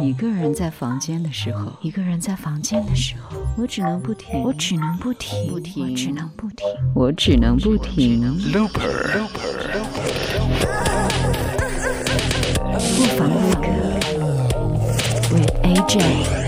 一个人在房间的时候，一个人在房间的时候，我只能不停，我只能不停，我，只能不停，我只能不停。Looper，不妨为歌，为 AJ。